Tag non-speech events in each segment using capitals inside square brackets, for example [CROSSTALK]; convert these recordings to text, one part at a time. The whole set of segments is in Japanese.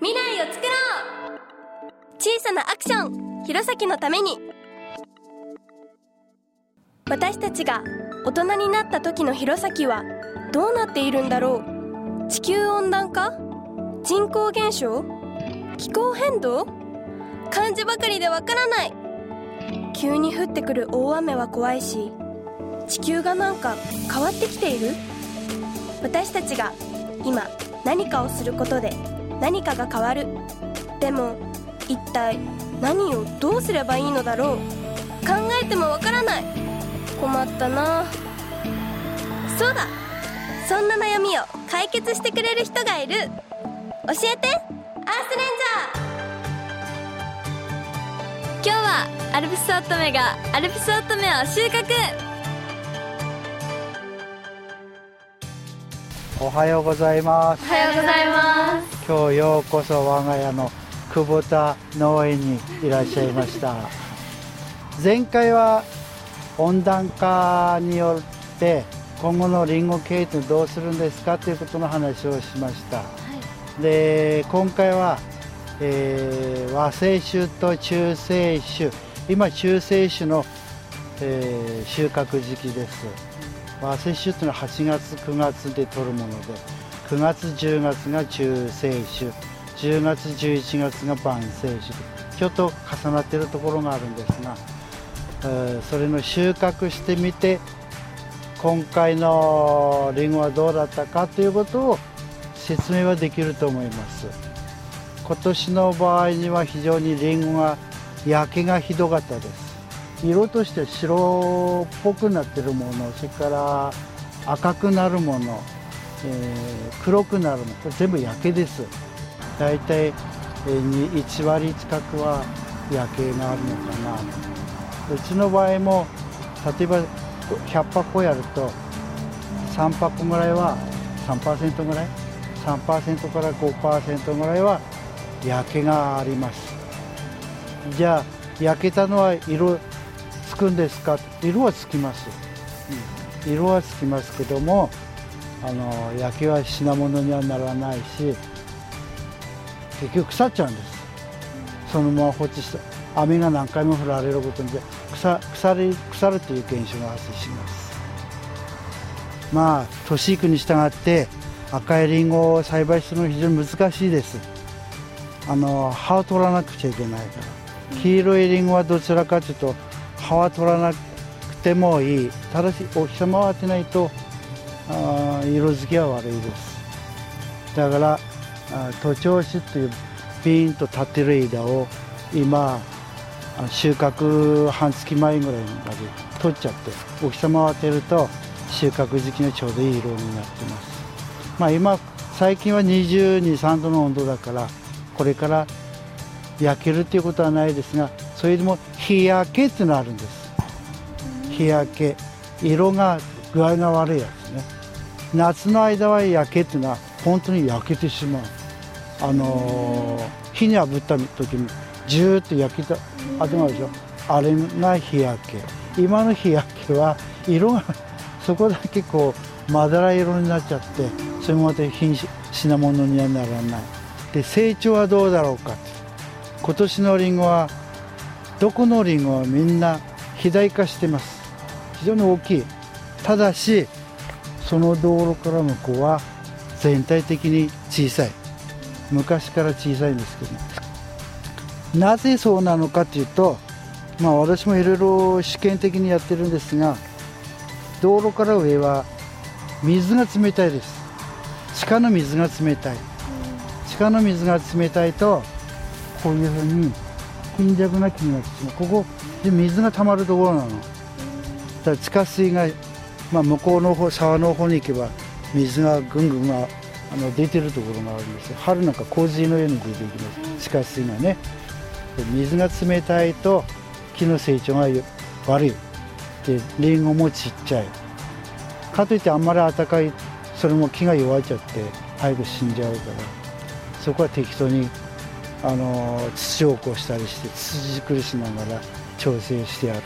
未来を作ろう!小さなアクション!弘前のために!私たちが大人になった時の弘前はどうなっているんだろう?地球温暖化?人口減少?気候変動?漢字ばかりでわからない!急に降ってくる大雨は怖いし地球がなんか変わってきている?私たちが今何かをすることで何かが変わる。でも一体何をどうすればいいのだろう。考えてもわからない。困ったな。そうだ。そんな悩みを解決してくれる人がいる。教えて。アースレンジャー。今日はアルプスオートメがアルプスオートメを収穫。おはようございます。おはようございます。今日ようこそ我が家の久保田農園にいらっしゃいました。前回は温暖化によって今後のリンゴ経営どうするんですかということの話をしました、で今回は、えー和製種と中性種今中性種の、えー収穫時期です和製種というのは8月9月で取るもので9月10月が中性種10月11月が晩成種ちょっと重なっているところがあるんですが、えーそれの収穫してみて今回のリンゴはどうだったかということを説明はできると思います。今年の場合には非常にリンゴが焼けがひどかったです。色として白っぽくなってるものそれから赤くなるもの、えー黒くなるものこれ全部焼けです。大体、1割近くは焼けがあるのかな。うちの場合も例えば100箱やると3箱ぐらいは3%ぐらい？3%から5%ぐらいは焼けがあります。じゃあ焼けたのは色つくんですか？色はつきます、うん。色はつきますけどもあの焼けは品物にはならないし結局腐っちゃうんです。そのまま放置した雨が何回も降られることによって腐腐り腐るという現象が発生します。まあ年いくに従って赤いリンゴを栽培するのは非常に難しいです。あの葉を取らなくちゃいけないから。黄色いリンゴはどちらかというと葉は取らなくてもいいただしお日様を当てないとあ色づきは悪いですだから徒長枝というピーンと立ってる枝を今収穫半月前ぐらいまで取っちゃってお日様を当てると収穫時期にちょうどいい色になってますまあ今最近は22、3度の温度だからこれから焼けるっていうことはないですがそれでも日焼けっていうのがあるんです。日焼け。色が具合が悪いやつね。夏の間は焼けっていうのは本当に焼けてしまう。あのー火に炙った時にジューッと焼けた跡があるでしょ。あれが日焼け。今の日焼けは色が [LAUGHS] そこだけこうまだら色になっちゃってそれもまた品品物にはならない。で成長はどうだろうか今年のリンゴはどこのリンゴはみんな肥大化してます。非常に大きい。ただしその道路から向こうは全体的に小さい。昔から小さいんですけど。なぜそうなのかというとまあ私もいろいろ試験的にやってるんですが道路から上は水が冷たいです。地下の水が冷たい。地下の水が冷たいとこういうふうに貧弱な木になってしまうここで水が溜まるところなのだから地下水が、まあ、向こうの方沢の方に行けば水がぐんぐんがあの出てるところがあるんですよ春なんか洪水のように出ていきます地下水がね水が冷たいと木の成長が悪いでリンゴもちっちゃいかといってあんまり暖かいそれも木が弱っちゃって早く死んじゃうからそこは適当にあの土を起こしたりして土作りしながら調整してやる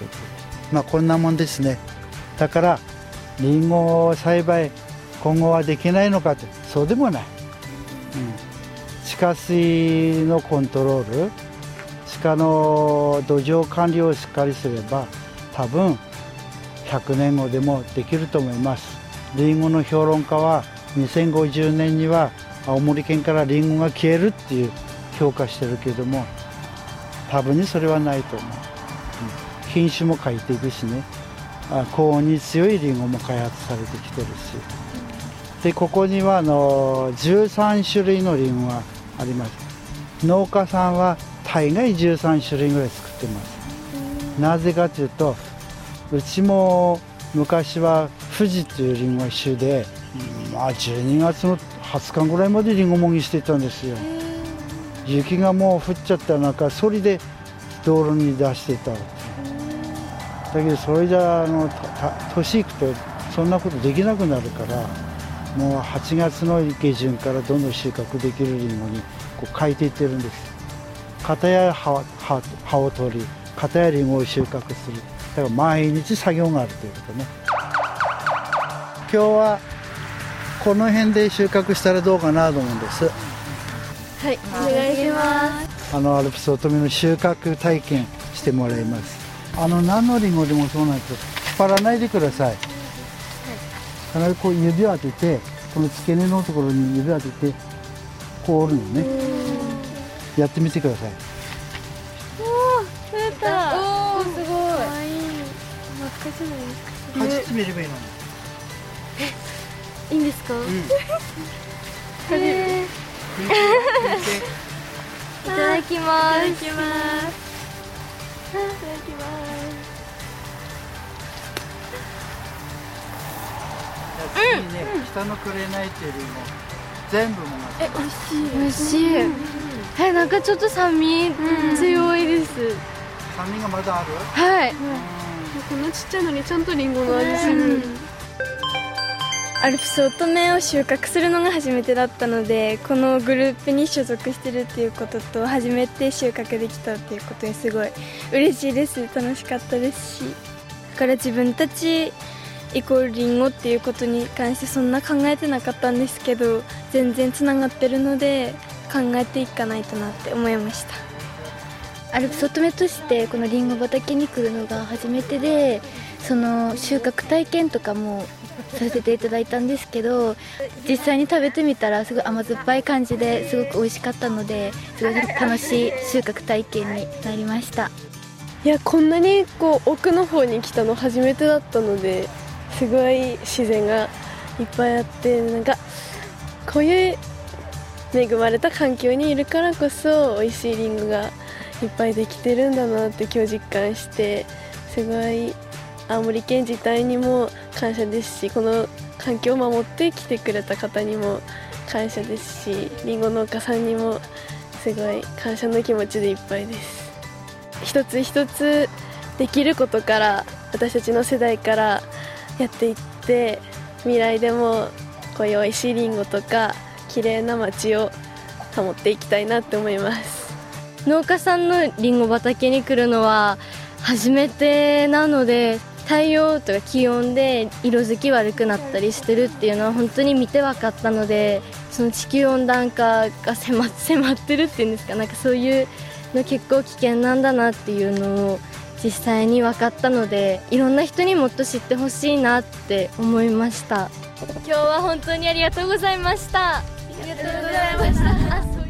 まあこんなもんですね。だからリンゴ栽培今後はできないのかってそうでもない、うん、地下水のコントロール地下の土壌管理をしっかりすれば多分100年後でもできると思います。リンゴの評論家は2050年には青森県からリンゴが消えるっていう評価してるけども多分にそれはないと思う、品種も変えていくしね。高温に強いリンゴも開発されてきてるし。でここにはあの13種類のリンゴがあります。農家さんは大概13種類ぐらい作ってます。なぜかというとうちも昔は富士というリンゴ種で、まあ、12月の20日ぐらいまでリンゴもぎしてたんですよ雪がもう降っちゃった中それで道路に出してた。だけどそれじゃあの年いくとそんなことできなくなるからもう8月の下旬からどんどん収穫できるリンゴにこう変えていってるんです。片や葉葉を取り片やリンゴを収穫する。だから毎日作業があるということね。今日はこの辺で収穫したらどうかなと思うんです。はいお願いします。あのアルプス乙女の収穫体験してもらいます。あの何のリンゴでもそうなんです引っ張らないでください、はい、必ずこう指を当ててこの付け根のところに指を当ててこう折るのね。やってみてください。おお取れた。おおすごい。かわいい懐かしい。のかじってみればいいのに。いいんですか、うん、え [LAUGHS] ーいただきます。いただきます。いただきます。次ね、うん、北の紅っていうよりも全部もえ、美味しい美味しい、うん、え、なんかちょっと酸味強いです、酸味がまだある？はい、こん。なちっちゃいのにちゃんとリンゴの味する、アルプス乙女を収穫するのが初めてだったのでこのグループに所属してるっていうことと初めて収穫できたっていうことにすごい嬉しいです。楽しかったですしだから自分たちイコールリンゴっていうことに関してそんな考えてなかったんですけど全然つながってるので考えていかないとなって思いました。アルプス乙女としてこのリンゴ畑に来るのが初めてでその収穫体験とかもさせていただいたんですけど実際に食べてみたらすごい甘酸っぱい感じですごく美味しかったのですごい楽しい収穫体験になりました。いやこんなにこう奥の方に来たの初めてだったのですごい自然がいっぱいあってなんかこういう恵まれた環境にいるからこそ美味しいりんごがいっぱいできてるんだなって今日実感してすごい青森県自体にも感謝ですしこの環境を守ってきてくれた方にも感謝ですしりんご農家さんにもすごい感謝の気持ちでいっぱいです。一つ一つできることから私たちの世代からやっていって未来でもこういう美味しいりんごとか綺麗な街を保っていきたいなって思います。農家さんのりんご畑に来るのは初めてなので太陽とか気温で色づき悪くなったりしてるっていうのは本当に見て分かったのでその地球温暖化が迫迫ってるっていうんですかなんかそういうの結構危険なんだなっていうのを実際に分かったのでいろんな人にもっと知ってほしいなって思いました今日は本当にありがとうございましたありがとうございました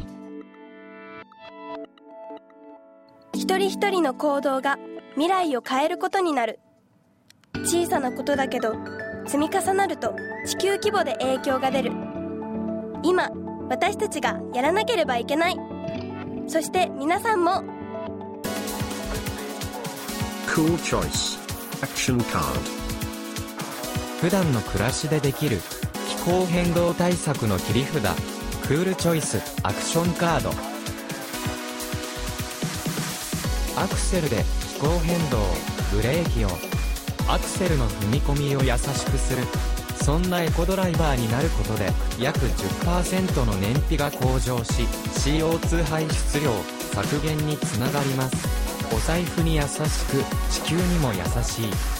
一人一人の行動が未来を変えることになる小さなことだけど積み重なると地球規模で影響が出る。今私たちがやらなければいけない。そして皆さんも。Cool Choice. Action Card. 普段の暮らしでできる気候変動対策の切り札。クールチョイスアクションカードアクセルで気候変動ブレーキをアクセルの踏み込みを優しくする。そんなエコドライバーになることで約10%の燃費が向上し CO2 排出量削減につながります。お財布に優しく地球にも優しい。